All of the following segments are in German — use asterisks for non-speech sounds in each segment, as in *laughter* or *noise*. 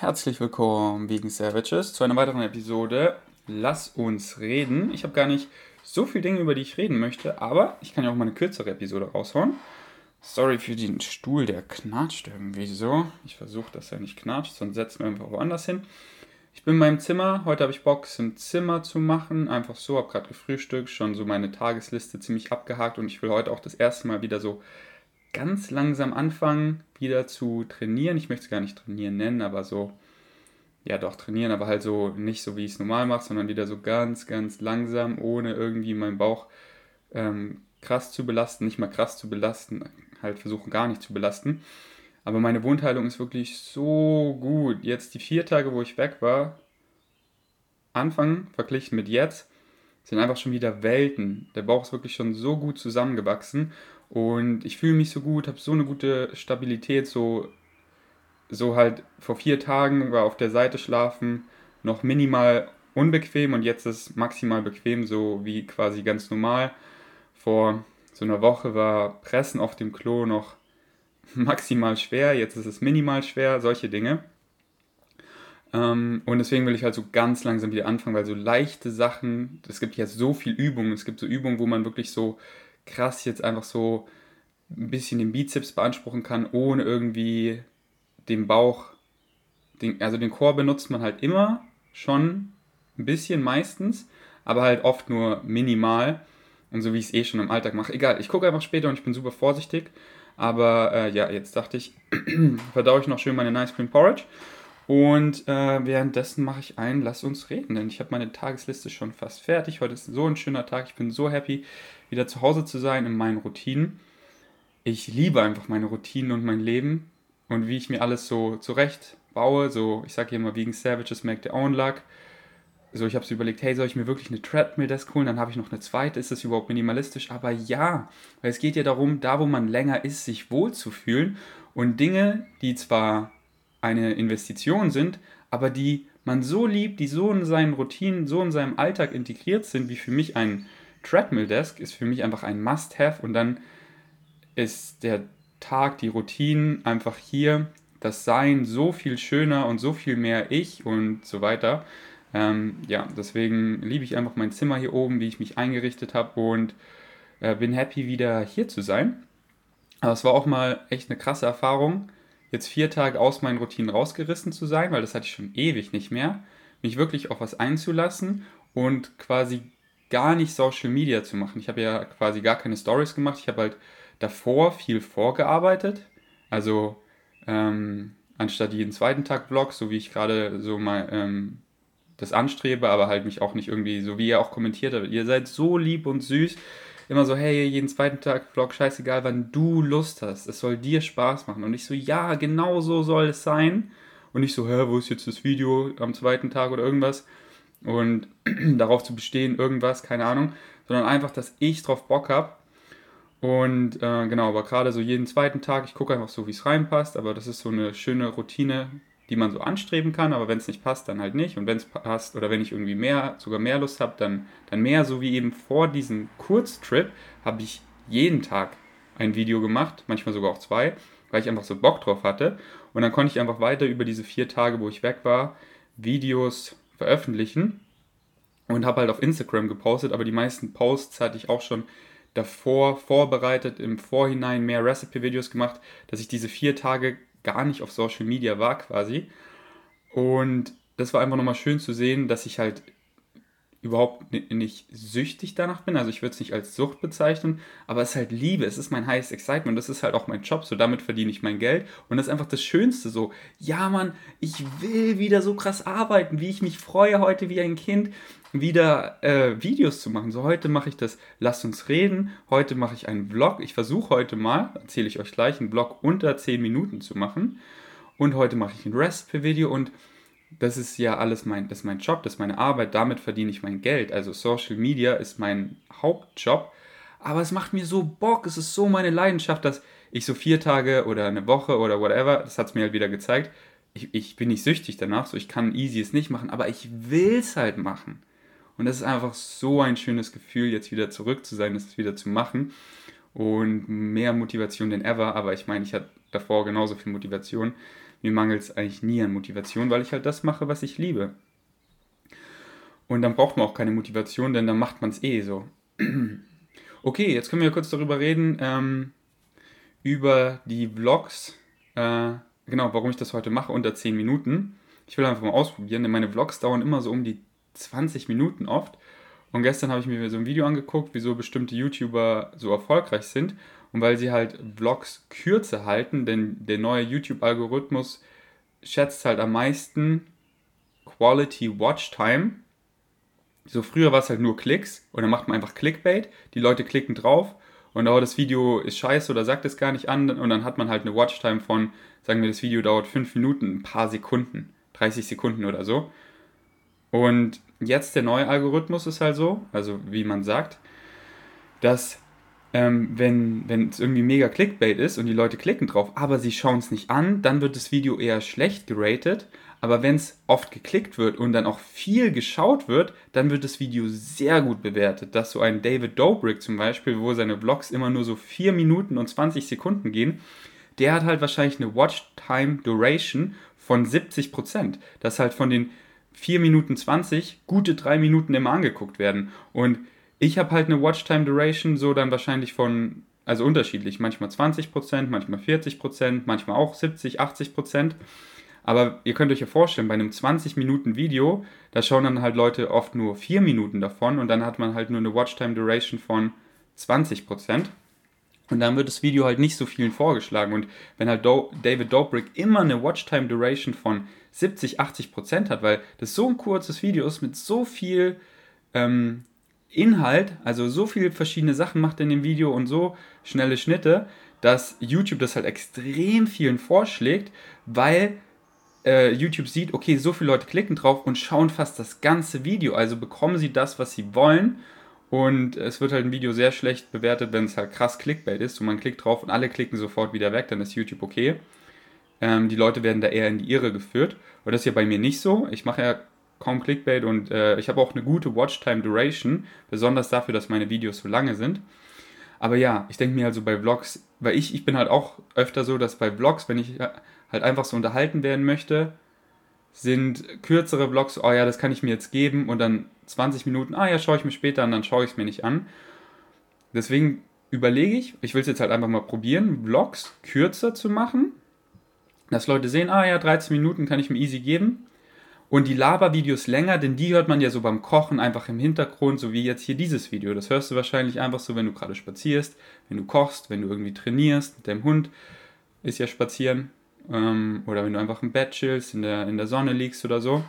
Herzlich willkommen wegen Savages zu einer weiteren Episode. Lass uns reden. Ich habe gar nicht so viele Dinge, über die ich reden möchte, aber ich kann ja auch mal eine kürzere Episode raushauen. Sorry für den Stuhl, der knatscht irgendwie so. Ich versuche, dass er nicht knatscht, sonst setzen wir einfach woanders hin. Ich bin in meinem Zimmer. Heute habe ich Bock, es im Zimmer zu machen. Einfach so, habe gerade gefrühstückt, schon so meine Tagesliste ziemlich abgehakt und ich will heute auch das erste Mal wieder so ganz langsam anfangen, wieder zu trainieren. Ich möchte es gar nicht trainieren nennen, aber so, ja doch trainieren, aber halt so nicht so, wie ich es normal mache, sondern wieder so ganz, ganz langsam, ohne irgendwie meinen Bauch ähm, krass zu belasten, nicht mal krass zu belasten, halt versuchen gar nicht zu belasten. Aber meine Wundheilung ist wirklich so gut. Jetzt die vier Tage, wo ich weg war, Anfang verglichen mit jetzt, sind einfach schon wieder Welten. Der Bauch ist wirklich schon so gut zusammengewachsen und ich fühle mich so gut, habe so eine gute Stabilität, so, so halt vor vier Tagen war auf der Seite schlafen noch minimal unbequem und jetzt ist maximal bequem, so wie quasi ganz normal. Vor so einer Woche war Pressen auf dem Klo noch *laughs* maximal schwer, jetzt ist es minimal schwer, solche Dinge. Ähm, und deswegen will ich halt so ganz langsam wieder anfangen, weil so leichte Sachen, es gibt ja so viel Übungen, es gibt so Übungen, wo man wirklich so krass jetzt einfach so ein bisschen den Bizeps beanspruchen kann, ohne irgendwie den Bauch, den, also den Chor benutzt man halt immer schon ein bisschen meistens, aber halt oft nur minimal und so wie ich es eh schon im Alltag mache. Egal, ich gucke einfach später und ich bin super vorsichtig. Aber äh, ja, jetzt dachte ich, *clears throat* verdaue ich noch schön meine Nice Cream Porridge. Und äh, währenddessen mache ich ein, lass uns reden, denn ich habe meine Tagesliste schon fast fertig. Heute ist so ein schöner Tag. Ich bin so happy, wieder zu Hause zu sein in meinen Routinen. Ich liebe einfach meine Routinen und mein Leben und wie ich mir alles so zurecht baue. So, ich sage immer, wegen Savages make their own luck so, ich habe so überlegt, hey, soll ich mir wirklich eine Treadmill-Desk holen? Dann habe ich noch eine zweite. Ist das überhaupt minimalistisch? Aber ja, weil es geht ja darum, da wo man länger ist, sich wohlzufühlen und Dinge, die zwar eine Investition sind, aber die man so liebt, die so in seinen Routinen, so in seinem Alltag integriert sind, wie für mich ein Treadmill-Desk, ist für mich einfach ein Must-Have und dann ist der Tag, die Routinen einfach hier, das Sein so viel schöner und so viel mehr ich und so weiter. Ähm, ja, deswegen liebe ich einfach mein Zimmer hier oben, wie ich mich eingerichtet habe und äh, bin happy, wieder hier zu sein. Aber es war auch mal echt eine krasse Erfahrung, jetzt vier Tage aus meinen Routinen rausgerissen zu sein, weil das hatte ich schon ewig nicht mehr. Mich wirklich auf was einzulassen und quasi gar nicht Social Media zu machen. Ich habe ja quasi gar keine Stories gemacht. Ich habe halt davor viel vorgearbeitet. Also ähm, anstatt jeden zweiten Tag Vlog, so wie ich gerade so mal ähm, das anstrebe, aber halt mich auch nicht irgendwie, so wie ihr auch kommentiert habt, ihr seid so lieb und süß. Immer so, hey, jeden zweiten Tag Vlog, scheißegal, wann du Lust hast. Es soll dir Spaß machen. Und ich so, ja, genau so soll es sein. Und nicht so, hä, wo ist jetzt das Video am zweiten Tag oder irgendwas. Und *clears throat* darauf zu bestehen, irgendwas, keine Ahnung. Sondern einfach, dass ich drauf Bock habe. Und äh, genau, aber gerade so jeden zweiten Tag, ich gucke einfach so, wie es reinpasst. Aber das ist so eine schöne Routine, die man so anstreben kann, aber wenn es nicht passt, dann halt nicht. Und wenn es passt oder wenn ich irgendwie mehr, sogar mehr Lust habe, dann, dann mehr. So wie eben vor diesem Kurztrip habe ich jeden Tag ein Video gemacht, manchmal sogar auch zwei, weil ich einfach so Bock drauf hatte. Und dann konnte ich einfach weiter über diese vier Tage, wo ich weg war, Videos veröffentlichen und habe halt auf Instagram gepostet, aber die meisten Posts hatte ich auch schon davor vorbereitet, im Vorhinein mehr Recipe-Videos gemacht, dass ich diese vier Tage gar nicht auf Social Media war quasi. Und das war einfach nochmal schön zu sehen, dass ich halt überhaupt nicht süchtig danach bin. Also ich würde es nicht als Sucht bezeichnen, aber es ist halt Liebe, es ist mein highest excitement, das ist halt auch mein Job, so damit verdiene ich mein Geld und das ist einfach das Schönste so. Ja, Mann, ich will wieder so krass arbeiten, wie ich mich freue heute wie ein Kind wieder äh, Videos zu machen. So heute mache ich das Lasst uns reden, heute mache ich einen Vlog. Ich versuche heute mal, erzähle ich euch gleich, einen Vlog unter 10 Minuten zu machen und heute mache ich ein Recipe-Video und das ist ja alles mein, das ist mein Job, das ist meine Arbeit, damit verdiene ich mein Geld. Also Social Media ist mein Hauptjob, aber es macht mir so Bock, es ist so meine Leidenschaft, dass ich so vier Tage oder eine Woche oder whatever, das hat es mir halt wieder gezeigt, ich, ich bin nicht süchtig danach, so ich kann easy es nicht machen, aber ich will es halt machen. Und das ist einfach so ein schönes Gefühl, jetzt wieder zurück zu sein, das wieder zu machen. Und mehr Motivation denn ever, aber ich meine, ich hatte davor genauso viel Motivation mir mangelt es eigentlich nie an Motivation, weil ich halt das mache, was ich liebe. Und dann braucht man auch keine Motivation, denn dann macht man es eh so. *clears throat* okay, jetzt können wir kurz darüber reden, ähm, über die Vlogs. Äh, genau, warum ich das heute mache, unter 10 Minuten. Ich will einfach mal ausprobieren, denn meine Vlogs dauern immer so um die 20 Minuten oft. Und gestern habe ich mir so ein Video angeguckt, wieso bestimmte YouTuber so erfolgreich sind. Und weil sie halt Vlogs kürzer halten, denn der neue YouTube-Algorithmus schätzt halt am meisten Quality Watch Time. So früher war es halt nur Klicks und dann macht man einfach Clickbait. Die Leute klicken drauf und oh, das Video ist scheiße oder sagt es gar nicht an und dann hat man halt eine Watchtime von, sagen wir, das Video dauert 5 Minuten, ein paar Sekunden, 30 Sekunden oder so. Und jetzt der neue Algorithmus ist halt so, also wie man sagt, dass ähm, wenn es irgendwie mega Clickbait ist und die Leute klicken drauf, aber sie schauen es nicht an, dann wird das Video eher schlecht geratet. Aber wenn es oft geklickt wird und dann auch viel geschaut wird, dann wird das Video sehr gut bewertet. Dass so ein David Dobrik zum Beispiel, wo seine Vlogs immer nur so 4 Minuten und 20 Sekunden gehen, der hat halt wahrscheinlich eine Watchtime Duration von 70%. Dass halt von den 4 Minuten 20 gute 3 Minuten immer angeguckt werden. Und ich habe halt eine Watchtime Duration so dann wahrscheinlich von, also unterschiedlich, manchmal 20%, manchmal 40%, manchmal auch 70, 80%. Aber ihr könnt euch ja vorstellen, bei einem 20 Minuten Video, da schauen dann halt Leute oft nur 4 Minuten davon und dann hat man halt nur eine Watchtime Duration von 20%. Und dann wird das Video halt nicht so vielen vorgeschlagen. Und wenn halt Do David Dobrik immer eine Watchtime Duration von 70, 80% hat, weil das so ein kurzes Video ist mit so viel ähm, Inhalt, also so viele verschiedene Sachen macht in dem Video und so schnelle Schnitte, dass YouTube das halt extrem vielen vorschlägt, weil äh, YouTube sieht, okay, so viele Leute klicken drauf und schauen fast das ganze Video, also bekommen sie das, was sie wollen. Und es wird halt ein Video sehr schlecht bewertet, wenn es halt krass Clickbait ist und man klickt drauf und alle klicken sofort wieder weg, dann ist YouTube okay. Ähm, die Leute werden da eher in die Irre geführt. Und das ist ja bei mir nicht so. Ich mache ja kaum Clickbait und äh, ich habe auch eine gute Watchtime Duration, besonders dafür, dass meine Videos so lange sind. Aber ja, ich denke mir also bei Vlogs, weil ich, ich bin halt auch öfter so, dass bei Vlogs, wenn ich halt einfach so unterhalten werden möchte, sind kürzere Vlogs, oh ja, das kann ich mir jetzt geben und dann 20 Minuten, ah ja, schaue ich mir später an, dann schaue ich es mir nicht an. Deswegen überlege ich, ich will es jetzt halt einfach mal probieren, Vlogs kürzer zu machen, dass Leute sehen, ah ja, 13 Minuten kann ich mir easy geben und die Labervideos länger, denn die hört man ja so beim Kochen einfach im Hintergrund, so wie jetzt hier dieses Video. Das hörst du wahrscheinlich einfach so, wenn du gerade spazierst, wenn du kochst, wenn du irgendwie trainierst mit deinem Hund, ist ja spazieren. Ähm, oder wenn du einfach im Bett chillst, in der, in der Sonne liegst oder so.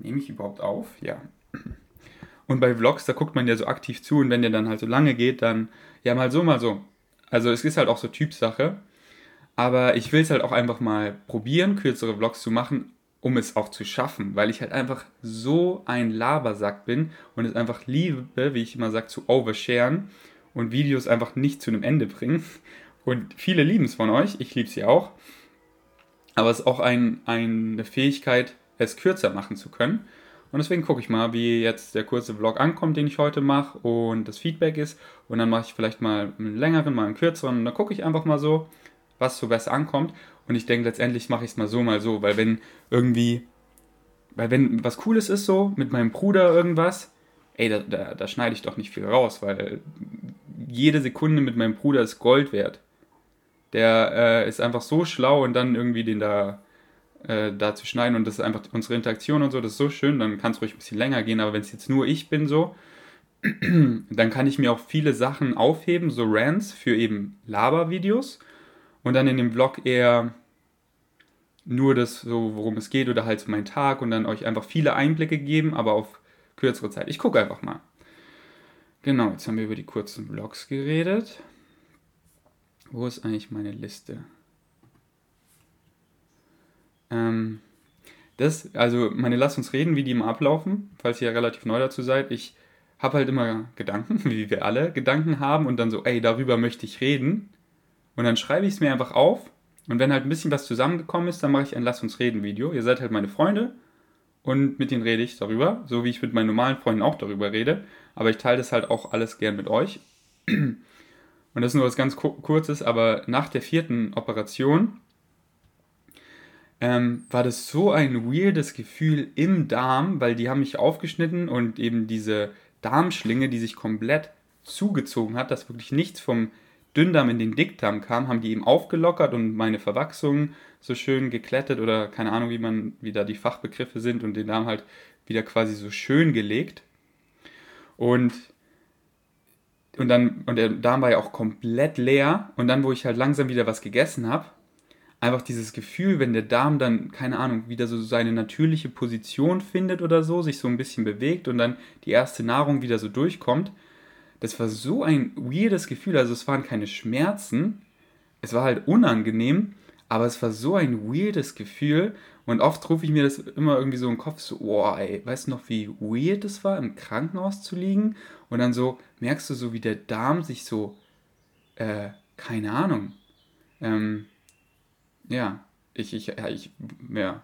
Nehme ich überhaupt auf? Ja. Und bei Vlogs, da guckt man ja so aktiv zu und wenn der dann halt so lange geht, dann ja mal so, mal so. Also es ist halt auch so Typsache. Aber ich will es halt auch einfach mal probieren, kürzere Vlogs zu machen, um es auch zu schaffen, weil ich halt einfach so ein Labersack bin und es einfach liebe, wie ich immer sage, zu oversharen und Videos einfach nicht zu einem Ende bringen. Und viele lieben es von euch, ich liebe sie auch. Aber es ist auch ein, eine Fähigkeit, es kürzer machen zu können. Und deswegen gucke ich mal, wie jetzt der kurze Vlog ankommt, den ich heute mache und das Feedback ist. Und dann mache ich vielleicht mal einen längeren, mal einen kürzeren. Und dann gucke ich einfach mal so, was so besser ankommt. Und ich denke, letztendlich mache ich es mal so, mal so, weil wenn irgendwie, weil wenn was Cooles ist so, mit meinem Bruder irgendwas, ey, da, da, da schneide ich doch nicht viel raus, weil jede Sekunde mit meinem Bruder ist Gold wert. Der äh, ist einfach so schlau und dann irgendwie den da, äh, da zu schneiden und das ist einfach unsere Interaktion und so, das ist so schön, dann kann es ruhig ein bisschen länger gehen, aber wenn es jetzt nur ich bin so, *clears throat* dann kann ich mir auch viele Sachen aufheben, so Rants für eben Labervideos und dann in dem Vlog eher nur das, so worum es geht oder halt so mein Tag und dann euch einfach viele Einblicke geben, aber auf kürzere Zeit. Ich gucke einfach mal. Genau, jetzt haben wir über die kurzen Vlogs geredet. Wo ist eigentlich meine Liste? Ähm, das, also meine Lasst uns reden, wie die immer ablaufen, falls ihr ja relativ neu dazu seid. Ich habe halt immer Gedanken, *laughs* wie wir alle Gedanken haben und dann so, ey, darüber möchte ich reden. Und dann schreibe ich es mir einfach auf. Und wenn halt ein bisschen was zusammengekommen ist, dann mache ich ein Lass uns reden Video. Ihr seid halt meine Freunde und mit denen rede ich darüber, so wie ich mit meinen normalen Freunden auch darüber rede. Aber ich teile das halt auch alles gern mit euch. *clears throat* Und das ist nur was ganz Kurzes, aber nach der vierten Operation ähm, war das so ein weirdes Gefühl im Darm, weil die haben mich aufgeschnitten und eben diese Darmschlinge, die sich komplett zugezogen hat, dass wirklich nichts vom Dünndarm in den Dickdarm kam, haben die eben aufgelockert und meine Verwachsungen so schön geklettet oder keine Ahnung, wie man, wie da die Fachbegriffe sind und den Darm halt wieder quasi so schön gelegt. Und, und dann, und der Darm war ja auch komplett leer. Und dann, wo ich halt langsam wieder was gegessen habe, einfach dieses Gefühl, wenn der Darm dann, keine Ahnung, wieder so seine natürliche Position findet oder so, sich so ein bisschen bewegt und dann die erste Nahrung wieder so durchkommt, das war so ein weirdes Gefühl. Also es waren keine Schmerzen, es war halt unangenehm, aber es war so ein weirdes Gefühl. Und oft rufe ich mir das immer irgendwie so im Kopf so, oh ey, weißt du noch, wie weird es war, im Krankenhaus zu liegen? Und dann so merkst du so, wie der Darm sich so, äh, keine Ahnung, ähm, ja, ich, ich, ja, ich, ja.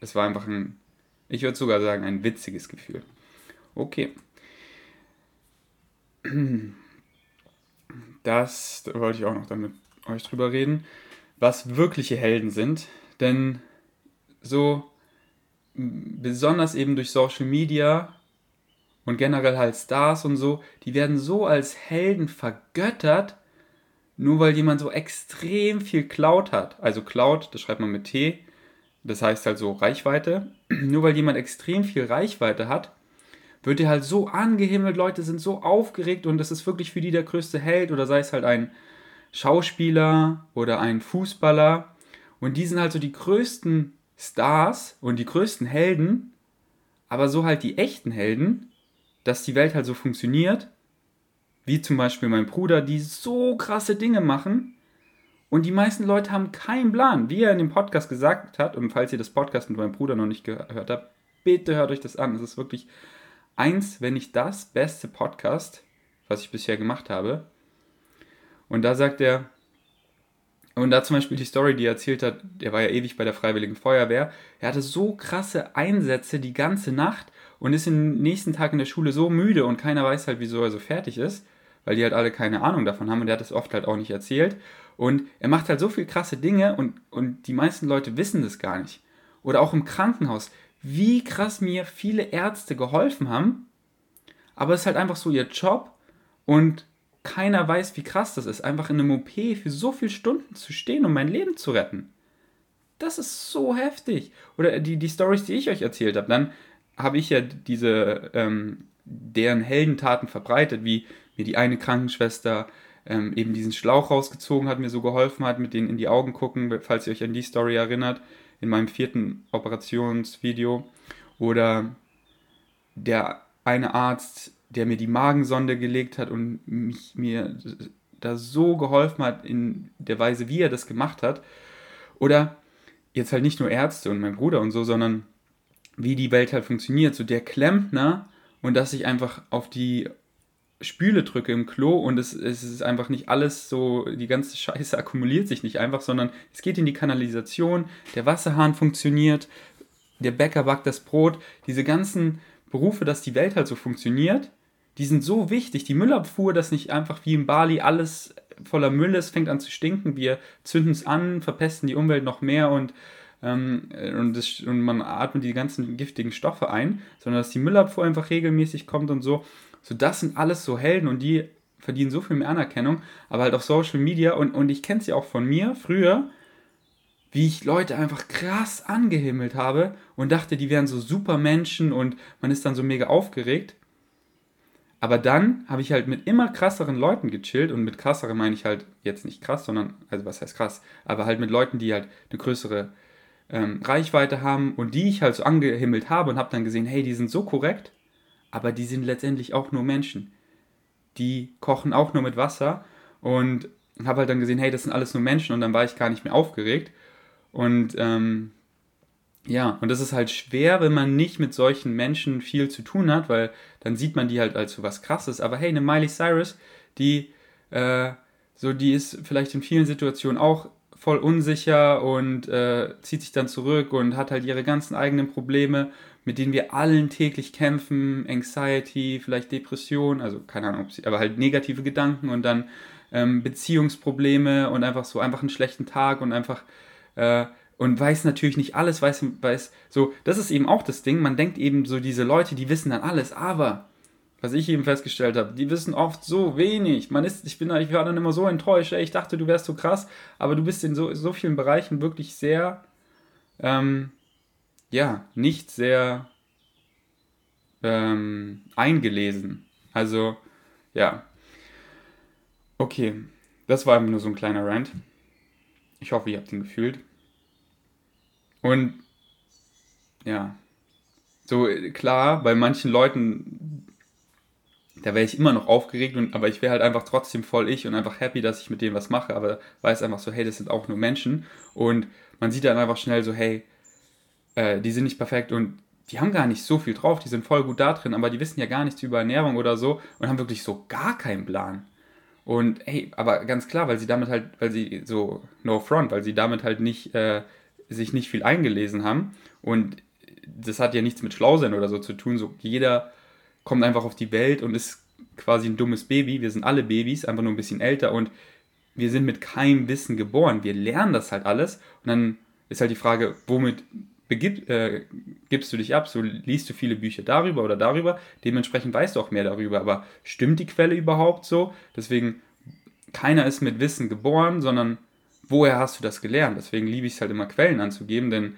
Es war einfach ein, ich würde sogar sagen, ein witziges Gefühl. Okay. *clears throat* Das da wollte ich auch noch dann mit euch drüber reden, was wirkliche Helden sind. Denn so besonders eben durch Social Media und generell halt Stars und so, die werden so als Helden vergöttert, nur weil jemand so extrem viel Cloud hat, also Cloud, das schreibt man mit T, das heißt halt so Reichweite, *clears throat* nur weil jemand extrem viel Reichweite hat, wird er halt so angehimmelt, Leute sind so aufgeregt und das ist wirklich für die der größte Held oder sei es halt ein Schauspieler oder ein Fußballer und die sind halt so die größten Stars und die größten Helden, aber so halt die echten Helden, dass die Welt halt so funktioniert wie zum Beispiel mein Bruder, die so krasse Dinge machen und die meisten Leute haben keinen Plan. Wie er in dem Podcast gesagt hat, und falls ihr das Podcast mit meinem Bruder noch nicht gehört habt, bitte hört euch das an. Es ist wirklich eins, wenn nicht das beste Podcast, was ich bisher gemacht habe. Und da sagt er, und da zum Beispiel die Story, die er erzählt hat, der war ja ewig bei der Freiwilligen Feuerwehr. Er hatte so krasse Einsätze die ganze Nacht und ist am nächsten Tag in der Schule so müde und keiner weiß halt, wieso er so fertig ist, weil die halt alle keine Ahnung davon haben und der hat das oft halt auch nicht erzählt. Und er macht halt so viel krasse Dinge und, und die meisten Leute wissen das gar nicht. Oder auch im Krankenhaus, wie krass mir viele Ärzte geholfen haben, aber es ist halt einfach so ihr Job und keiner weiß, wie krass das ist, einfach in einem OP für so viele Stunden zu stehen, um mein Leben zu retten. Das ist so heftig. Oder die, die Stories, die ich euch erzählt habe, dann habe ich ja diese, ähm, deren Heldentaten verbreitet, wie mir die eine Krankenschwester ähm, eben diesen Schlauch rausgezogen hat, mir so geholfen hat, mit denen in die Augen gucken, falls ihr euch an die Story erinnert, in meinem vierten Operationsvideo. Oder der eine Arzt, der mir die Magensonde gelegt hat und mich, mir da so geholfen hat in der Weise, wie er das gemacht hat. Oder jetzt halt nicht nur Ärzte und mein Bruder und so, sondern wie die Welt halt funktioniert. So der Klempner und dass ich einfach auf die Spüle drücke im Klo und es, es ist einfach nicht alles so, die ganze Scheiße *laughs* akkumuliert sich nicht einfach, sondern es geht in die Kanalisation, der Wasserhahn funktioniert, der Bäcker backt das Brot, diese ganzen Berufe, dass die Welt halt so funktioniert, die sind so wichtig. Die Müllabfuhr, dass nicht einfach wie in Bali alles voller Müll ist, fängt an zu stinken, wir zünden es an, verpesten die Umwelt noch mehr und ähm, und, das, und man atmet die ganzen giftigen Stoffe ein, sondern dass die Müllabfuhr einfach regelmäßig kommt und so. So, das sind alles so Helden und die verdienen so viel mehr Anerkennung, aber halt auf Social Media und, und ich kenne es ja auch von mir früher, wie ich Leute einfach krass angehimmelt habe und dachte, die wären so super Menschen und man ist dann so mega aufgeregt. Aber dann habe ich halt mit immer krasseren Leuten gechillt und mit krasseren meine ich halt jetzt nicht krass, sondern, also was heißt krass, aber halt mit Leuten, die halt eine größere ähm, Reichweite haben und die ich halt so angehimmelt habe und habe dann gesehen, hey, die sind so korrekt, aber die sind letztendlich auch nur Menschen. Die kochen auch nur mit Wasser und habe halt dann gesehen, hey, das sind alles nur Menschen und dann war ich gar nicht mehr aufgeregt. Und ähm, ja, und das ist halt schwer, wenn man nicht mit solchen Menschen viel zu tun hat, weil dann sieht man die halt als so was Krasses. Aber hey, eine Miley Cyrus, die äh, so, die ist vielleicht in vielen Situationen auch voll unsicher und äh, zieht sich dann zurück und hat halt ihre ganzen eigenen Probleme, mit denen wir allen täglich kämpfen, Anxiety, vielleicht Depression, also keine Ahnung, aber halt negative Gedanken und dann ähm, Beziehungsprobleme und einfach so einfach einen schlechten Tag und einfach äh, und weiß natürlich nicht alles, weiß, weiß, so, das ist eben auch das Ding, man denkt eben so, diese Leute, die wissen dann alles, aber, was ich eben festgestellt habe, die wissen oft so wenig, man ist, ich bin ich war dann immer so enttäuscht, ey, ich dachte, du wärst so krass, aber du bist in so, so vielen Bereichen wirklich sehr, ähm, ja, nicht sehr ähm, eingelesen. Also, ja. Okay, das war nur so ein kleiner Rant. Ich hoffe, ihr habt ihn gefühlt. Und ja, so klar, bei manchen Leuten, da wäre ich immer noch aufgeregt, und, aber ich wäre halt einfach trotzdem voll ich und einfach happy, dass ich mit denen was mache, aber weiß einfach so, hey, das sind auch nur Menschen. Und man sieht dann einfach schnell so, hey, äh, die sind nicht perfekt und die haben gar nicht so viel drauf, die sind voll gut da drin, aber die wissen ja gar nichts über Ernährung oder so und haben wirklich so gar keinen Plan. Und hey, aber ganz klar, weil sie damit halt, weil sie so, no front, weil sie damit halt nicht, äh, sich nicht viel eingelesen haben. Und das hat ja nichts mit Schlausein oder so zu tun. So jeder kommt einfach auf die Welt und ist quasi ein dummes Baby. Wir sind alle Babys, einfach nur ein bisschen älter und wir sind mit keinem Wissen geboren. Wir lernen das halt alles und dann ist halt die Frage, womit begib, äh, gibst du dich ab, so liest du viele Bücher darüber oder darüber, dementsprechend weißt du auch mehr darüber, aber stimmt die Quelle überhaupt so? Deswegen, keiner ist mit Wissen geboren, sondern woher hast du das gelernt? Deswegen liebe ich es halt immer, Quellen anzugeben, denn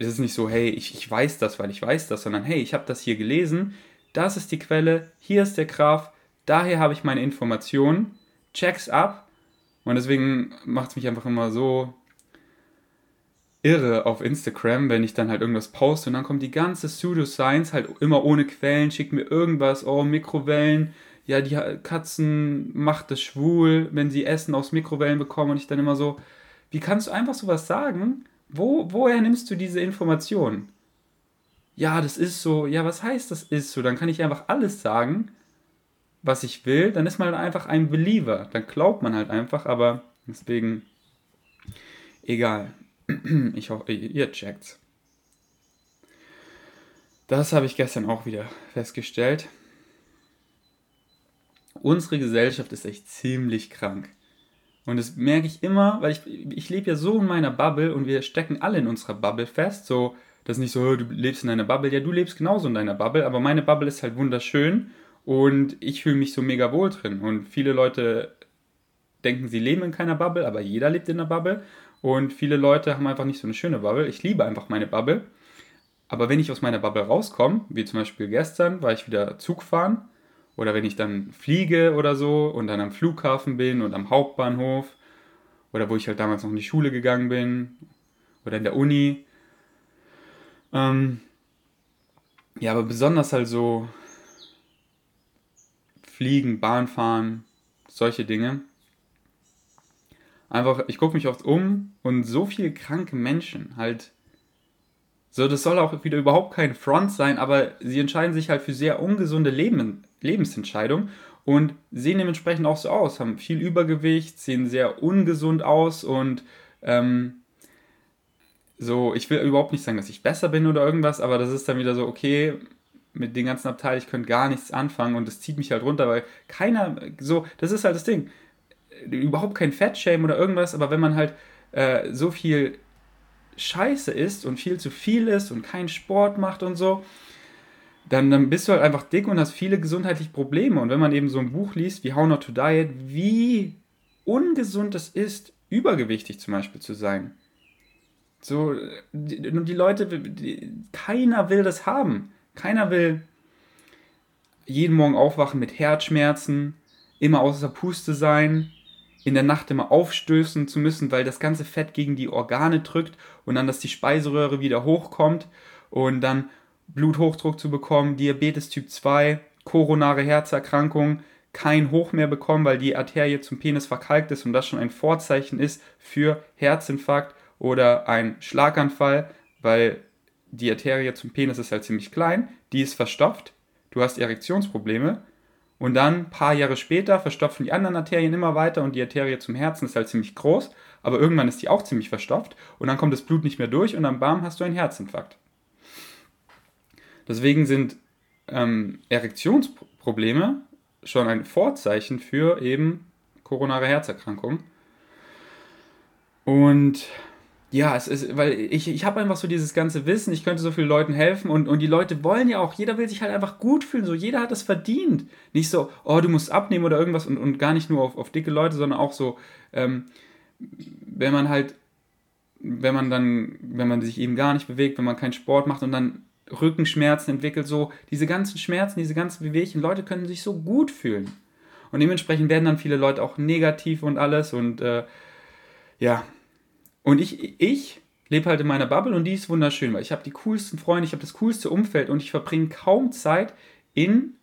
es ist nicht so, hey, ich, ich weiß das, weil ich weiß das, sondern hey, ich habe das hier gelesen, das ist die Quelle, hier ist der Graph, daher habe ich meine Informationen, check's ab. Und deswegen macht es mich einfach immer so irre auf Instagram, wenn ich dann halt irgendwas poste und dann kommt die ganze Pseudoscience halt immer ohne Quellen, schickt mir irgendwas, oh, Mikrowellen, ja, die Katzen macht es schwul, wenn sie Essen aus Mikrowellen bekommen und ich dann immer so, wie kannst du einfach sowas sagen? Wo, woher nimmst du diese Information? Ja, das ist so, ja, was heißt das ist so? Dann kann ich einfach alles sagen, was ich will, dann ist man einfach ein Believer, dann glaubt man halt einfach, aber deswegen egal. *clears throat* Ich hoffe, ihr checkt's. Das habe ich gestern auch wieder festgestellt. Unsere Gesellschaft ist echt ziemlich krank. Und das merke ich immer, weil ich, ich lebe ja so in meiner Bubble und wir stecken alle in unserer Bubble fest. So, das ist nicht so, du lebst in deiner Bubble. Ja, du lebst genauso in deiner Bubble, aber meine Bubble ist halt wunderschön und ich fühle mich so mega wohl drin. Und viele Leute denken, sie leben in keiner Bubble, aber jeder lebt in einer Bubble. Und viele Leute haben einfach nicht so eine schöne Bubble. Ich liebe einfach meine Bubble. Aber wenn ich aus meiner Bubble rauskomme, wie zum Beispiel gestern, war ich wieder Zug fahren, oder wenn ich dann fliege oder so und dann am Flughafen bin und am Hauptbahnhof, oder wo ich halt damals noch in die Schule gegangen bin, oder in der Uni. Ähm, ja, aber besonders halt so Fliegen, Bahnfahren, solche Dinge einfach, ich gucke mich oft um und so viele kranke Menschen halt. So, das soll auch wieder überhaupt kein Front sein, aber sie entscheiden sich halt für sehr ungesunde Leben, Lebensentscheidungen und sehen dementsprechend auch so aus, haben viel Übergewicht, sehen sehr ungesund aus und ähm, so, ich will überhaupt nicht sagen, dass ich besser bin oder irgendwas, aber das ist dann wieder so, okay, mit den ganzen Abteilen, ich könnte gar nichts anfangen und das zieht mich halt runter, weil keiner, so, das ist halt das Ding überhaupt kein Fettshame oder irgendwas, aber wenn man halt äh, so viel Scheiße isst und viel zu viel isst und keinen Sport macht und so, dann, dann bist du halt einfach dick und hast viele gesundheitliche Probleme. Und wenn man eben so ein Buch liest wie How Not to Diet, wie ungesund es ist, übergewichtig zum Beispiel zu sein. So, die, die Leute, die, keiner will das haben. Keiner will jeden Morgen aufwachen mit Herzschmerzen, immer außer Puste sein, in der Nacht immer aufstößen zu müssen, weil das ganze Fett gegen die Organe drückt und dann, dass die Speiseröhre wieder hochkommt und dann Bluthochdruck zu bekommen, Diabetes Typ 2, koronare Herzerkrankung, kein Hoch mehr bekommen, weil die Arterie zum Penis verkalkt ist und das schon ein Vorzeichen ist für Herzinfarkt oder ein Schlaganfall, weil die Arterie zum Penis ist halt ziemlich klein, die ist verstopft, du hast Erektionsprobleme, und dann, ein paar Jahre später, verstopfen die anderen Arterien immer weiter und die Arterie zum Herzen ist halt ziemlich groß, aber irgendwann ist die auch ziemlich verstopft und dann kommt das Blut nicht mehr durch und dann bam, hast du einen Herzinfarkt. Deswegen sind ähm, Erektionsprobleme schon ein Vorzeichen für eben koronare Herzerkrankung. Und ja, es ist, weil ich, ich habe einfach so dieses ganze Wissen, ich könnte so vielen Leuten helfen und, und die Leute wollen ja auch, jeder will sich halt einfach gut fühlen, so jeder hat es verdient. Nicht so, oh, du musst abnehmen oder irgendwas und, und gar nicht nur auf, auf dicke Leute, sondern auch so, ähm, wenn man halt, wenn man dann, wenn man sich eben gar nicht bewegt, wenn man keinen Sport macht und dann Rückenschmerzen entwickelt, so diese ganzen Schmerzen, diese ganzen Bewegungen, Leute können sich so gut fühlen. Und dementsprechend werden dann viele Leute auch negativ und alles und äh, ja, und ich, ich lebe halt in meiner Bubble und die ist wunderschön, weil ich habe die coolsten Freunde, ich habe das coolste Umfeld und ich verbringe kaum Zeit in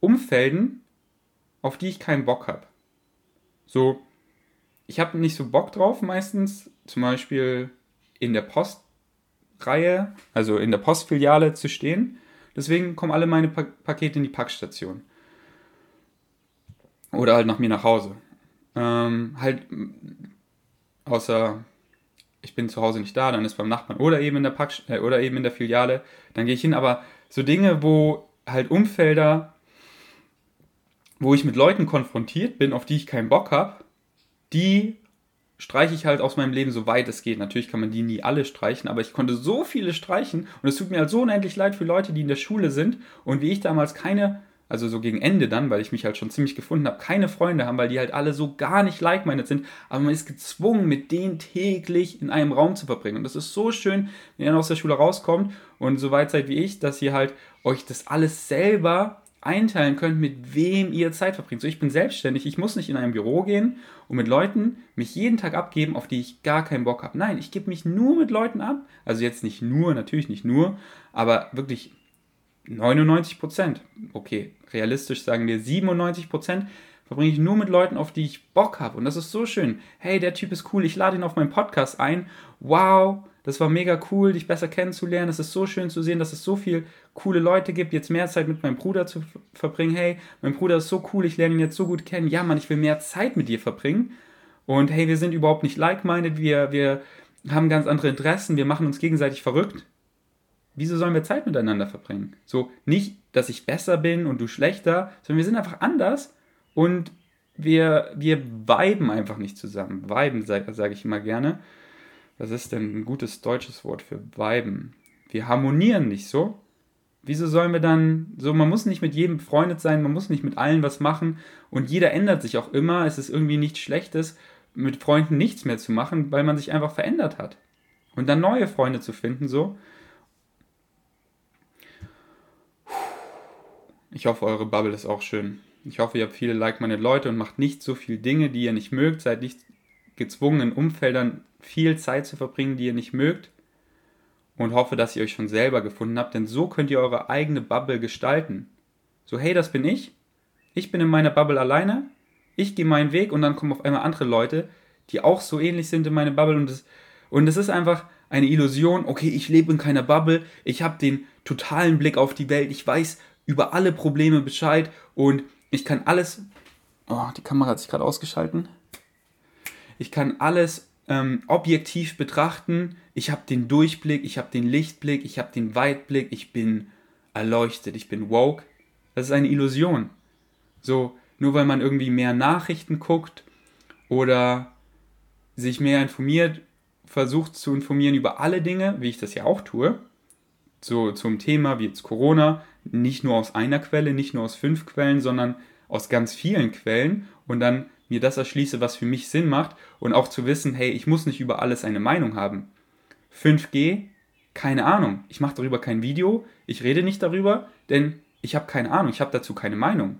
Umfelden, auf die ich keinen Bock habe. So, ich habe nicht so Bock drauf meistens, zum Beispiel in der Postreihe, also in der Postfiliale zu stehen. Deswegen kommen alle meine pa Pakete in die Packstation. Oder halt nach mir nach Hause. Ähm, halt, außer ich bin zu Hause nicht da, dann ist beim Nachbarn oder eben in der Pack äh, oder eben in der Filiale, dann gehe ich hin. Aber so Dinge, wo halt Umfelder, wo ich mit Leuten konfrontiert bin, auf die ich keinen Bock habe, die streiche ich halt aus meinem Leben so weit es geht. Natürlich kann man die nie alle streichen, aber ich konnte so viele streichen und es tut mir halt so unendlich leid für Leute, die in der Schule sind und wie ich damals keine also so gegen Ende dann, weil ich mich halt schon ziemlich gefunden habe, keine Freunde haben, weil die halt alle so gar nicht like-minded sind, aber man ist gezwungen, mit denen täglich in einem Raum zu verbringen. Und das ist so schön, wenn ihr aus der Schule rauskommt und so weit seid wie ich, dass ihr halt euch das alles selber einteilen könnt, mit wem ihr Zeit verbringt. So, ich bin selbstständig, ich muss nicht in ein Büro gehen und mit Leuten mich jeden Tag abgeben, auf die ich gar keinen Bock habe. Nein, ich gebe mich nur mit Leuten ab. Also jetzt nicht nur, natürlich nicht nur, aber wirklich 99 Prozent. Okay, realistisch sagen wir 97 Prozent verbringe ich nur mit Leuten, auf die ich Bock habe. Und das ist so schön. Hey, der Typ ist cool, ich lade ihn auf meinen Podcast ein. Wow, das war mega cool, dich besser kennenzulernen. Es ist so schön zu sehen, dass es so viele coole Leute gibt, jetzt mehr Zeit mit meinem Bruder zu verbringen. Hey, mein Bruder ist so cool, ich lerne ihn jetzt so gut kennen. Ja, Mann, ich will mehr Zeit mit dir verbringen. Und hey, wir sind überhaupt nicht like-minded, wir, wir haben ganz andere Interessen, wir machen uns gegenseitig verrückt. Wieso sollen wir Zeit miteinander verbringen? So, nicht, dass ich besser bin und du schlechter, sondern wir sind einfach anders und wir, wir viben einfach nicht zusammen. Viben, sage sag ich immer gerne. Was ist denn ein gutes deutsches Wort für viben? Wir harmonieren nicht so. Wieso sollen wir dann so, man muss nicht mit jedem befreundet sein, man muss nicht mit allen was machen und jeder ändert sich auch immer. Es ist irgendwie nichts Schlechtes, mit Freunden nichts mehr zu machen, weil man sich einfach verändert hat. Und dann neue Freunde zu finden, so. Ich hoffe, eure Bubble ist auch schön. Ich hoffe, ihr habt viele like-minded Leute und macht nicht so viele Dinge, die ihr nicht mögt. Seid nicht gezwungen, in Umfeldern viel Zeit zu verbringen, die ihr nicht mögt. Und hoffe, dass ihr euch schon selber gefunden habt, denn so könnt ihr eure eigene Bubble gestalten. So, hey, das bin ich. Ich bin in meiner Bubble alleine. Ich gehe meinen Weg und dann kommen auf einmal andere Leute, die auch so ähnlich sind in meiner Bubble. Und es und ist einfach eine Illusion. Okay, ich lebe in keiner Bubble. Ich habe den totalen Blick auf die Welt. Ich weiß, über alle Probleme Bescheid und ich kann alles. Oh, die Kamera hat sich gerade ausgeschalten. Ich kann alles ähm, objektiv betrachten. Ich habe den Durchblick, ich habe den Lichtblick, ich habe den Weitblick, ich bin erleuchtet, ich bin woke. Das ist eine Illusion. So, nur weil man irgendwie mehr Nachrichten guckt oder sich mehr informiert, versucht zu informieren über alle Dinge, wie ich das ja auch tue, so zum Thema wie jetzt Corona, nicht nur aus einer Quelle, nicht nur aus fünf Quellen, sondern aus ganz vielen Quellen und dann mir das erschließe, was für mich Sinn macht und auch zu wissen, hey, ich muss nicht über alles eine Meinung haben. 5G, keine Ahnung. Ich mache darüber kein Video, ich rede nicht darüber, denn ich habe keine Ahnung, ich habe dazu keine Meinung.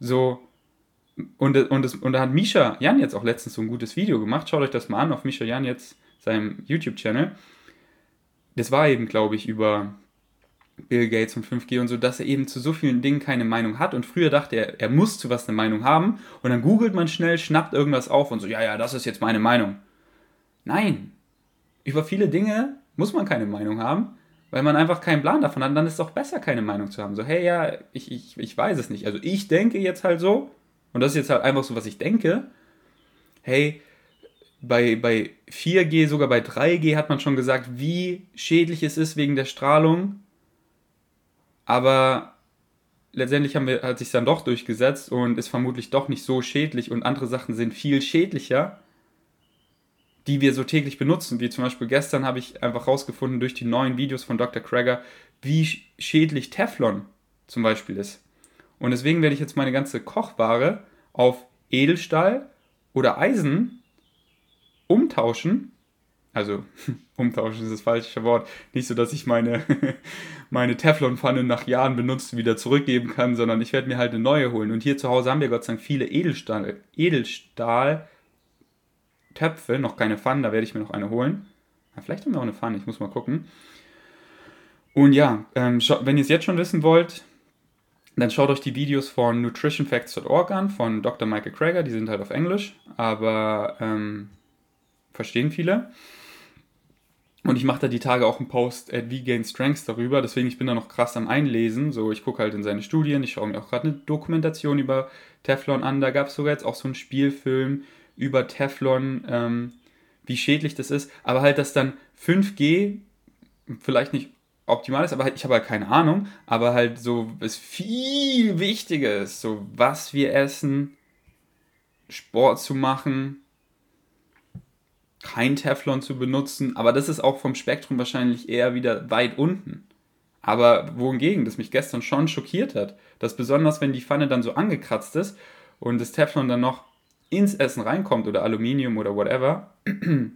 So, und, und, das, und da hat Misha Jan jetzt auch letztens so ein gutes Video gemacht. Schaut euch das mal an auf Misha Jan jetzt, seinem YouTube-Channel. Das war eben, glaube ich, über Bill Gates und 5G und so, dass er eben zu so vielen Dingen keine Meinung hat. Und früher dachte er, er muss zu was eine Meinung haben. Und dann googelt man schnell, schnappt irgendwas auf und so, ja, ja, das ist jetzt meine Meinung. Nein. Über viele Dinge muss man keine Meinung haben, weil man einfach keinen Plan davon hat. Dann ist es auch besser, keine Meinung zu haben. So, hey, ja, ich, ich, ich weiß es nicht. Also ich denke jetzt halt so, und das ist jetzt halt einfach so, was ich denke. Hey, bei, bei 4G, sogar bei 3G hat man schon gesagt, wie schädlich es ist wegen der Strahlung aber letztendlich haben wir, hat sich dann doch durchgesetzt und ist vermutlich doch nicht so schädlich und andere Sachen sind viel schädlicher. die wir so täglich benutzen. Wie zum Beispiel gestern habe ich einfach rausgefunden durch die neuen Videos von Dr. Krager, wie schädlich Teflon zum Beispiel ist. Und deswegen werde ich jetzt meine ganze Kochware auf Edelstahl oder Eisen umtauschen. Also *laughs* umtauschen ist das falsche Wort. Nicht so, dass ich meine, *laughs* meine Teflonpfanne nach Jahren benutzt wieder zurückgeben kann, sondern ich werde mir halt eine neue holen. Und hier zu Hause haben wir Gott sei Dank viele Edelstahl, Edelstahl Töpfe, noch keine Pfannen, da werde ich mir noch eine holen. Ja, vielleicht haben wir auch eine Pfanne, ich muss mal gucken. Und ja, ähm, wenn ihr es jetzt schon wissen wollt, dann schaut euch die Videos von nutritionfacts.org an, von Dr. Michael Krager, die sind halt auf Englisch, aber ähm, verstehen viele. Und ich mache da die Tage auch einen Post at V-Gain Strengths darüber, deswegen ich bin da noch krass am Einlesen. So, ich gucke halt in seine Studien, ich schaue mir auch gerade eine Dokumentation über Teflon an. Da gab es sogar jetzt auch so einen Spielfilm über Teflon, ähm, wie schädlich das ist. Aber halt, dass dann 5G vielleicht nicht optimal ist, aber halt, ich habe halt keine Ahnung, aber halt so es viel wichtiger ist, so was wir essen, Sport zu machen, kein Teflon zu benutzen, aber das ist auch vom Spektrum wahrscheinlich eher wieder weit unten. Aber wohingegen, das mich gestern schon schockiert hat, dass besonders wenn die Pfanne dann so angekratzt ist und das Teflon dann noch ins Essen reinkommt oder Aluminium oder whatever, *clears throat*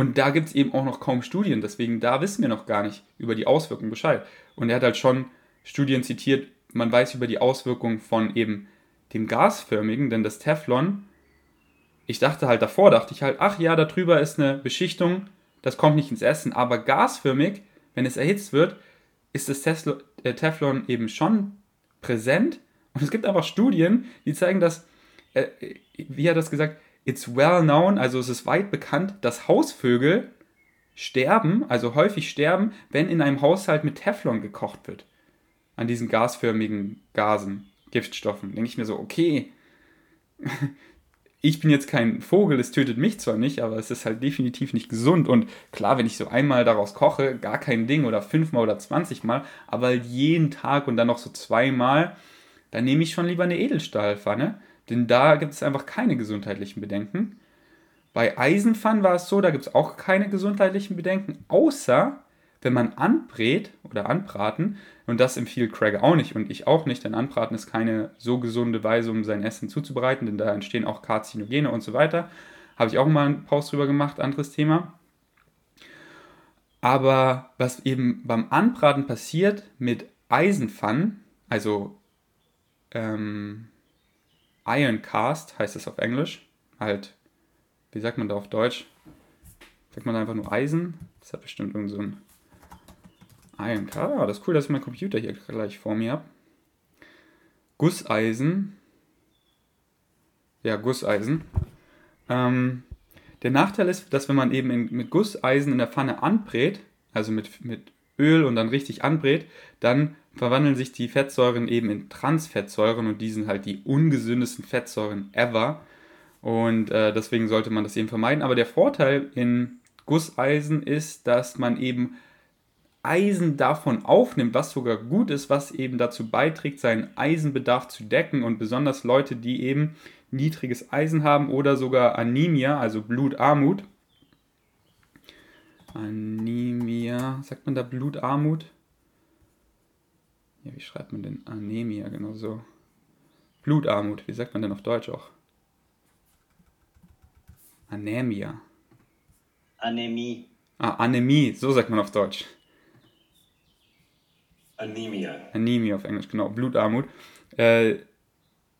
Und da gibt es eben auch noch kaum Studien, deswegen da wissen wir noch gar nicht über die Auswirkungen Bescheid. Und er hat halt schon Studien zitiert, man weiß über die Auswirkungen von eben dem gasförmigen, denn das Teflon, ich dachte halt davor, dachte ich halt, ach ja, da drüber ist eine Beschichtung, das kommt nicht ins Essen, aber gasförmig, wenn es erhitzt wird, ist das äh, Teflon eben schon präsent. Und es gibt einfach Studien, die zeigen, dass, äh, wie hat er das gesagt, it's well known, also es ist weit bekannt, dass Hausvögel sterben, also häufig sterben, wenn in einem Haushalt mit Teflon gekocht wird. An diesen gasförmigen Gasen, Giftstoffen. Denke ich mir so, okay, ich bin jetzt kein Vogel, es tötet mich zwar nicht, aber es ist halt definitiv nicht gesund. Und klar, wenn ich so einmal daraus koche, gar kein Ding oder fünfmal oder zwanzigmal, aber jeden Tag und dann noch so zweimal, dann nehme ich schon lieber eine Edelstahlpfanne denn da gibt es einfach keine gesundheitlichen Bedenken. Bei Eisenpfannen war es so, da gibt es auch keine gesundheitlichen Bedenken, außer wenn man anbrät oder anbraten, und das empfiehlt Craig auch nicht und ich auch nicht, denn anbraten ist keine so gesunde Weise, um sein Essen zuzubereiten, denn da entstehen auch Karzinogene und so weiter. Habe ich auch mal einen Post drüber gemacht, anderes Thema. Aber was eben beim Anbraten passiert mit Eisenpfannen, also ähm, Iron Cast heißt es auf Englisch. Halt, wie sagt man da auf Deutsch? Sagt man da einfach nur Eisen? Das hat bestimmt irgend so Cast. Ah, das ist cool, dass ich meinen Computer hier gleich vor mir habe. Gusseisen. Ja, Gusseisen. Ähm, der Nachteil ist, dass wenn man eben in, mit Gusseisen in der Pfanne anbrät, also mit, mit Öl und dann richtig anbrät, dann verwandeln sich die Fettsäuren eben in Transfettsäuren und die sind halt die ungesündesten Fettsäuren ever. Und äh, deswegen sollte man das eben vermeiden. Aber der Vorteil in Gusseisen ist, dass man eben Eisen davon aufnimmt, was sogar gut ist, was eben dazu beiträgt, seinen Eisenbedarf zu decken. Und besonders Leute, die eben niedriges Eisen haben oder sogar Anemia, also Blutarmut. Anemia, sagt man da Blutarmut? Ja, wie schreibt man denn Anemia genau so? Blutarmut, wie sagt man denn auf Deutsch auch? Anemia. Anämie. Ah, Anämie, so sagt man auf Deutsch. Anemia. Anemia auf Englisch, genau. Blutarmut. Äh,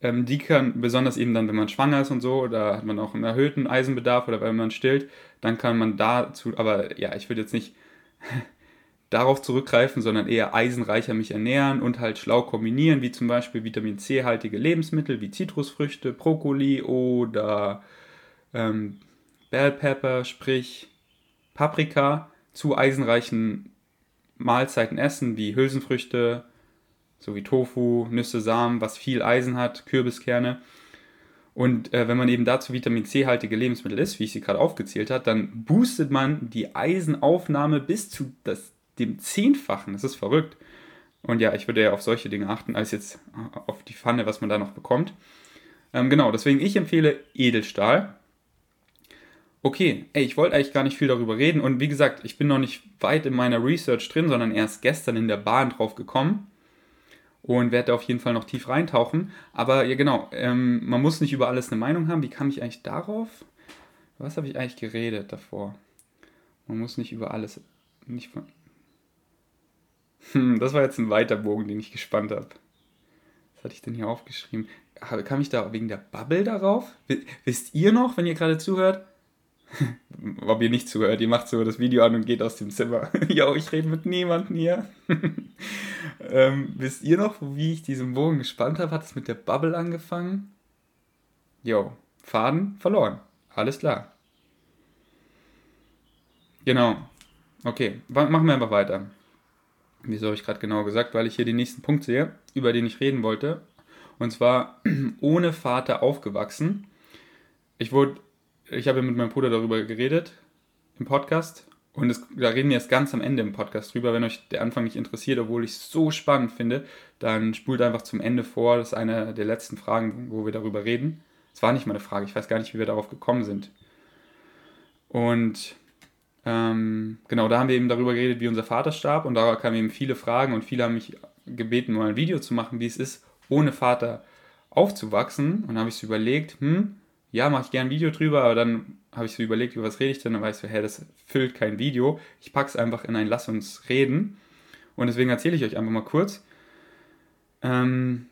ähm, die kann besonders eben dann, wenn man schwanger ist und so, da hat man auch einen erhöhten Eisenbedarf oder wenn man stillt, dann kann man dazu, aber ja, ich würde jetzt nicht *laughs* darauf zurückgreifen, sondern eher eisenreicher mich ernähren und halt schlau kombinieren, wie zum Beispiel Vitamin C-haltige Lebensmittel wie Zitrusfrüchte, Brokkoli oder ähm, Bell Pepper, sprich Paprika, zu eisenreichen Mahlzeiten essen, wie Hülsenfrüchte, sowie Tofu, Nüsse, Samen, was viel Eisen hat, Kürbiskerne. Und äh, wenn man eben dazu Vitamin C-haltige Lebensmittel isst, wie ich sie gerade aufgezählt habe, dann boostet man die Eisenaufnahme bis zu das dem Zehnfachen. Das ist verrückt. Und ja, ich würde ja auf solche Dinge achten, als jetzt auf die Pfanne, was man da noch bekommt. Ähm, genau, deswegen ich empfehle Edelstahl. Okay, ey, ich wollte eigentlich gar nicht viel darüber reden. Und wie gesagt, ich bin noch nicht weit in meiner Research drin, sondern erst gestern in der Bahn drauf gekommen. Und werde da auf jeden Fall noch tief reintauchen. Aber ja, genau, ähm, man muss nicht über alles eine Meinung haben. Wie kam ich eigentlich darauf? Was habe ich eigentlich geredet davor? Man muss nicht über alles. Nicht von. Hm, das war jetzt ein weiter Bogen, den ich gespannt habe. Was hatte ich denn hier aufgeschrieben? Kam ich da wegen der Bubble darauf? Wisst ihr noch, wenn ihr gerade zuhört? *laughs* Ob ihr nicht zuhört, ihr macht so das Video an und geht aus dem Zimmer. *laughs* Jo, ich rede mit niemandem hier. *laughs* ähm, wisst ihr noch, wie ich diesen Bogen gespannt habe? Hat es mit der Bubble angefangen? Jo, Faden verloren. Alles klar. Genau. Okay, machen wir einfach weiter. Wieso habe ich gerade genau gesagt? Weil ich hier den nächsten Punkt sehe, über den ich reden wollte. Und zwar *clears throat* ohne Vater aufgewachsen. Ich wurde ich habe mit meinem Bruder darüber geredet im Podcast und es, da reden wir jetzt ganz am Ende im Podcast drüber. Wenn euch der Anfang nicht interessiert, obwohl ich es so spannend finde, dann spult einfach zum Ende vor. Das ist eine der letzten Fragen, wo wir darüber reden. Es war nicht mal eine Frage, ich weiß gar nicht, wie wir darauf gekommen sind. Und ähm, genau, da haben wir eben darüber geredet, wie unser Vater starb und da kamen eben viele Fragen und viele haben mich gebeten, mal ein Video zu machen, wie es ist, ohne Vater aufzuwachsen. Und habe ich so überlegt, hm, ja, mache ich gerne ein Video drüber, aber dann habe ich so überlegt, über was rede ich denn? Dann weißt du, hä, das füllt kein Video. Ich packe es einfach in ein Lass uns reden. Und deswegen erzähle ich euch einfach mal kurz. Ähm,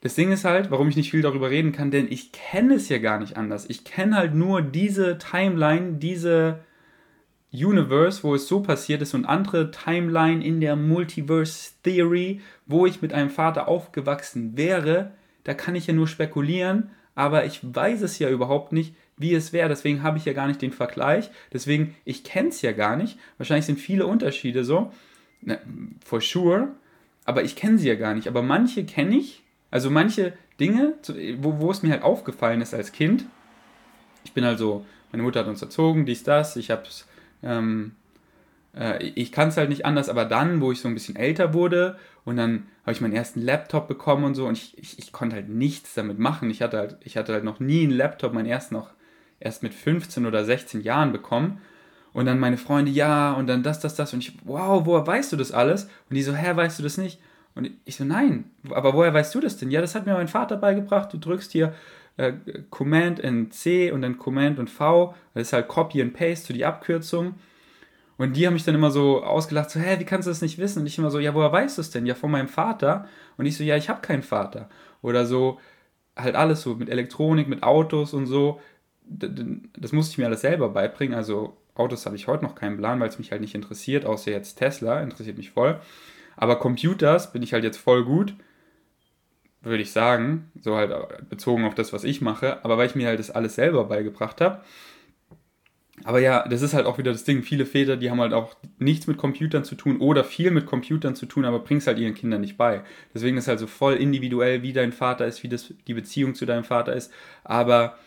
das Ding ist halt, warum ich nicht viel darüber reden kann, denn ich kenne es ja gar nicht anders. Ich kenne halt nur diese Timeline, diese Universe, wo es so passiert ist und andere Timeline in der Multiverse Theory, wo ich mit einem Vater aufgewachsen wäre. Da kann ich ja nur spekulieren aber ich weiß es ja überhaupt nicht, wie es wäre. Deswegen habe ich ja gar nicht den Vergleich. Deswegen, ich kenne es ja gar nicht. Wahrscheinlich sind viele Unterschiede so. Na, for sure. Aber ich kenne sie ja gar nicht. Aber manche kenne ich. Also manche Dinge, wo, wo es mir halt aufgefallen ist als Kind. Ich bin also, meine Mutter hat uns erzogen, dies, das. Ich habe es ähm, äh, ich kann es halt nicht anders, aber dann, wo ich so ein bisschen älter wurde und dann habe ich meinen ersten Laptop bekommen und so und ich, ich, ich konnte halt nichts damit machen. Ich hatte halt, ich hatte halt noch nie einen Laptop, meinen ersten noch erst mit 15 oder 16 Jahren bekommen. Und dann meine Freunde, ja, und dann das, das, das. Und ich, wow, woher weißt du das alles? Und die so, hä, weißt du das nicht? Und ich so, nein, aber woher weißt du das denn? Ja, das hat mir mein Vater beigebracht. Du drückst hier äh, Command in C und dann Command und V. Das ist halt Copy and Paste zu die Abkürzung. Und die haben mich dann immer so ausgelacht, so, hä, wie kannst du das nicht wissen? Und ich immer so, ja, woher weißt du es denn? Ja, von meinem Vater. Und ich so, ja, ich habe keinen Vater. Oder so, halt alles so mit Elektronik, mit Autos und so. Das musste ich mir alles selber beibringen. Also Autos habe ich heute noch keinen Plan, weil es mich halt nicht interessiert, außer jetzt Tesla, interessiert mich voll. Aber Computers bin ich halt jetzt voll gut, würde ich sagen, so halt bezogen auf das, was ich mache. Aber weil ich mir halt das alles selber beigebracht habe, aber ja, das ist halt auch wieder das Ding. Viele Väter, die haben halt auch nichts mit Computern zu tun oder viel mit Computern zu tun, aber bringst halt ihren Kindern nicht bei. Deswegen ist halt so voll individuell, wie dein Vater ist, wie das, die Beziehung zu deinem Vater ist. Aber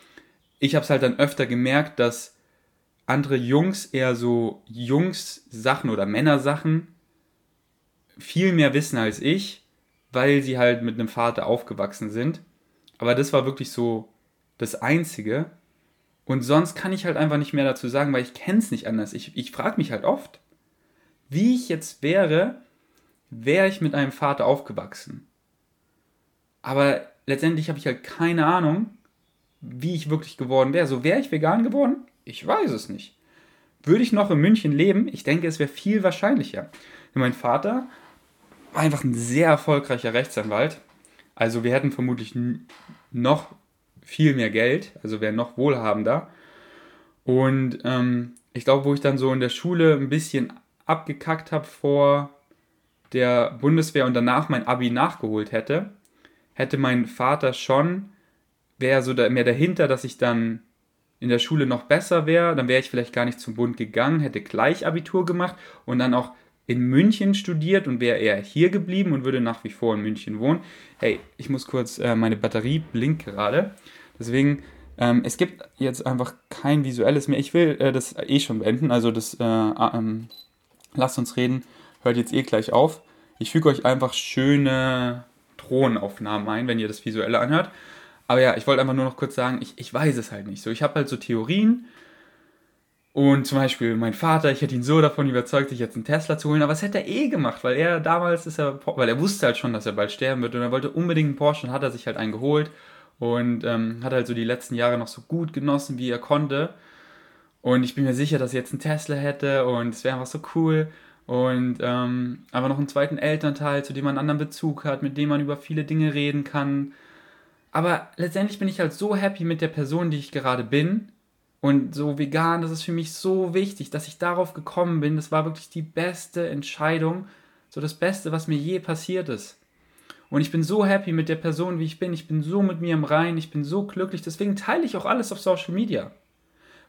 ich habe es halt dann öfter gemerkt, dass andere Jungs eher so Jungs-Sachen oder Männersachen viel mehr wissen als ich, weil sie halt mit einem Vater aufgewachsen sind. Aber das war wirklich so das Einzige. Und sonst kann ich halt einfach nicht mehr dazu sagen, weil ich kenne es nicht anders. Ich, ich frage mich halt oft, wie ich jetzt wäre, wäre ich mit einem Vater aufgewachsen. Aber letztendlich habe ich halt keine Ahnung, wie ich wirklich geworden wäre. So wäre ich vegan geworden? Ich weiß es nicht. Würde ich noch in München leben? Ich denke, es wäre viel wahrscheinlicher. Denn mein Vater war einfach ein sehr erfolgreicher Rechtsanwalt. Also wir hätten vermutlich noch viel mehr Geld, also wären noch wohlhabender. Und ähm, ich glaube, wo ich dann so in der Schule ein bisschen abgekackt habe vor der Bundeswehr und danach mein Abi nachgeholt hätte, hätte mein Vater schon, wäre so da, mehr dahinter, dass ich dann in der Schule noch besser wäre, dann wäre ich vielleicht gar nicht zum Bund gegangen, hätte gleich Abitur gemacht und dann auch in München studiert und wäre eher hier geblieben und würde nach wie vor in München wohnen. Hey, ich muss kurz, äh, meine Batterie blinkt gerade. Deswegen, ähm, es gibt jetzt einfach kein visuelles mehr. Ich will äh, das eh schon beenden, also das äh, ähm, Lasst uns reden, hört jetzt eh gleich auf. Ich füge euch einfach schöne Drohnenaufnahmen ein, wenn ihr das Visuelle anhört. Aber ja, ich wollte einfach nur noch kurz sagen, ich, ich weiß es halt nicht so. Ich habe halt so Theorien und zum Beispiel mein Vater, ich hätte ihn so davon überzeugt, sich jetzt einen Tesla zu holen, aber es hätte er eh gemacht, weil er damals ist er, weil er wusste halt schon, dass er bald sterben wird und er wollte unbedingt einen Porsche und hat er sich halt einen geholt und ähm, hat halt so die letzten Jahre noch so gut genossen, wie er konnte. Und ich bin mir sicher, dass er jetzt einen Tesla hätte und es wäre einfach so cool. Und ähm, aber noch einen zweiten Elternteil, zu dem man einen anderen Bezug hat, mit dem man über viele Dinge reden kann. Aber letztendlich bin ich halt so happy mit der Person, die ich gerade bin und so vegan, das ist für mich so wichtig, dass ich darauf gekommen bin. Das war wirklich die beste Entscheidung, so das Beste, was mir je passiert ist. Und ich bin so happy mit der Person, wie ich bin. Ich bin so mit mir im Rein, ich bin so glücklich. Deswegen teile ich auch alles auf Social Media.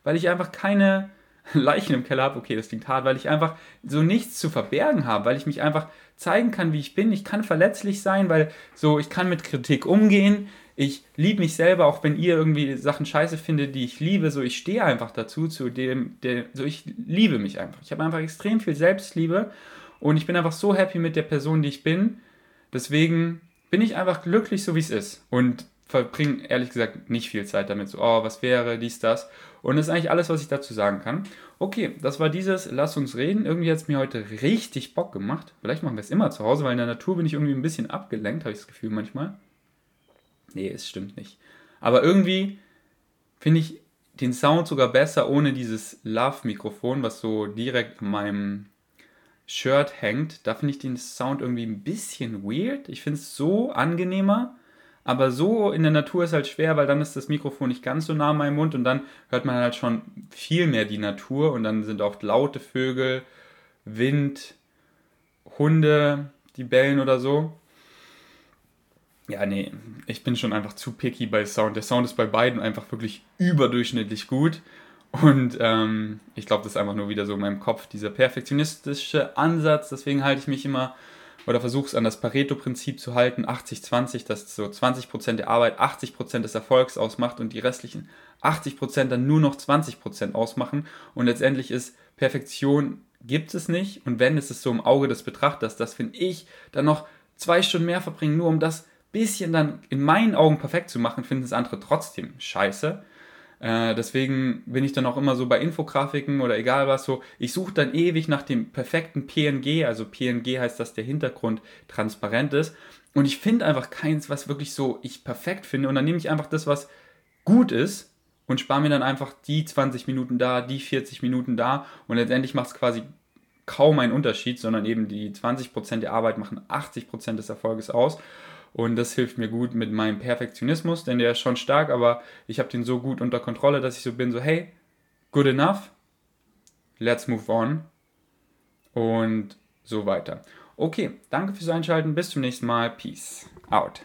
Weil ich einfach keine *laughs* Leichen im Keller habe. Okay, das klingt hart, weil ich einfach so nichts zu verbergen habe, weil ich mich einfach zeigen kann, wie ich bin. Ich kann verletzlich sein, weil so ich kann mit Kritik umgehen ich liebe mich selber, auch wenn ihr irgendwie Sachen scheiße findet, die ich liebe, so ich stehe einfach dazu, zu dem, der, so ich liebe mich einfach. Ich habe einfach extrem viel Selbstliebe und ich bin einfach so happy mit der Person, die ich bin. Deswegen bin ich einfach glücklich, so wie es ist. Und verbringe ehrlich gesagt nicht viel Zeit damit, so, oh, was wäre, dies, das. Und das ist eigentlich alles, was ich dazu sagen kann. Okay, das war dieses Lass uns reden. Irgendwie hat es mir heute richtig Bock gemacht. Vielleicht machen wir es immer zu Hause, weil in der Natur bin ich irgendwie ein bisschen abgelenkt, habe ich das Gefühl manchmal. Nee, es stimmt nicht. Aber irgendwie finde ich den Sound sogar besser ohne dieses Love-Mikrofon, was so direkt an meinem Shirt hängt. Da finde ich den Sound irgendwie ein bisschen weird. Ich finde es so angenehmer. Aber so in der Natur ist halt schwer, weil dann ist das Mikrofon nicht ganz so nah an meinem Mund und dann hört man halt schon viel mehr die Natur und dann sind oft laute Vögel, Wind, Hunde, die bellen oder so. Ja, nee, ich bin schon einfach zu picky bei Sound. Der Sound ist bei beiden einfach wirklich überdurchschnittlich gut. Und ähm, ich glaube, das ist einfach nur wieder so in meinem Kopf, dieser perfektionistische Ansatz. Deswegen halte ich mich immer oder versuche es an das Pareto-Prinzip zu halten, 80-20, dass so 20% der Arbeit 80% des Erfolgs ausmacht und die restlichen 80% dann nur noch 20% ausmachen. Und letztendlich ist Perfektion gibt es nicht. Und wenn, ist es so im Auge des Betrachters, dass, finde ich, dann noch zwei Stunden mehr verbringen, nur um das bisschen dann in meinen Augen perfekt zu machen, finden es andere trotzdem scheiße. Äh, deswegen bin ich dann auch immer so bei Infografiken oder egal was so. Ich suche dann ewig nach dem perfekten PNG. Also PNG heißt, dass der Hintergrund transparent ist. Und ich finde einfach keins, was wirklich so ich perfekt finde. Und dann nehme ich einfach das, was gut ist und spare mir dann einfach die 20 Minuten da, die 40 Minuten da. Und letztendlich macht es quasi kaum einen Unterschied, sondern eben die 20% der Arbeit machen 80% des Erfolges aus. Und das hilft mir gut mit meinem Perfektionismus, denn der ist schon stark, aber ich habe den so gut unter Kontrolle, dass ich so bin, so hey, good enough, let's move on und so weiter. Okay, danke fürs Einschalten, bis zum nächsten Mal, peace out.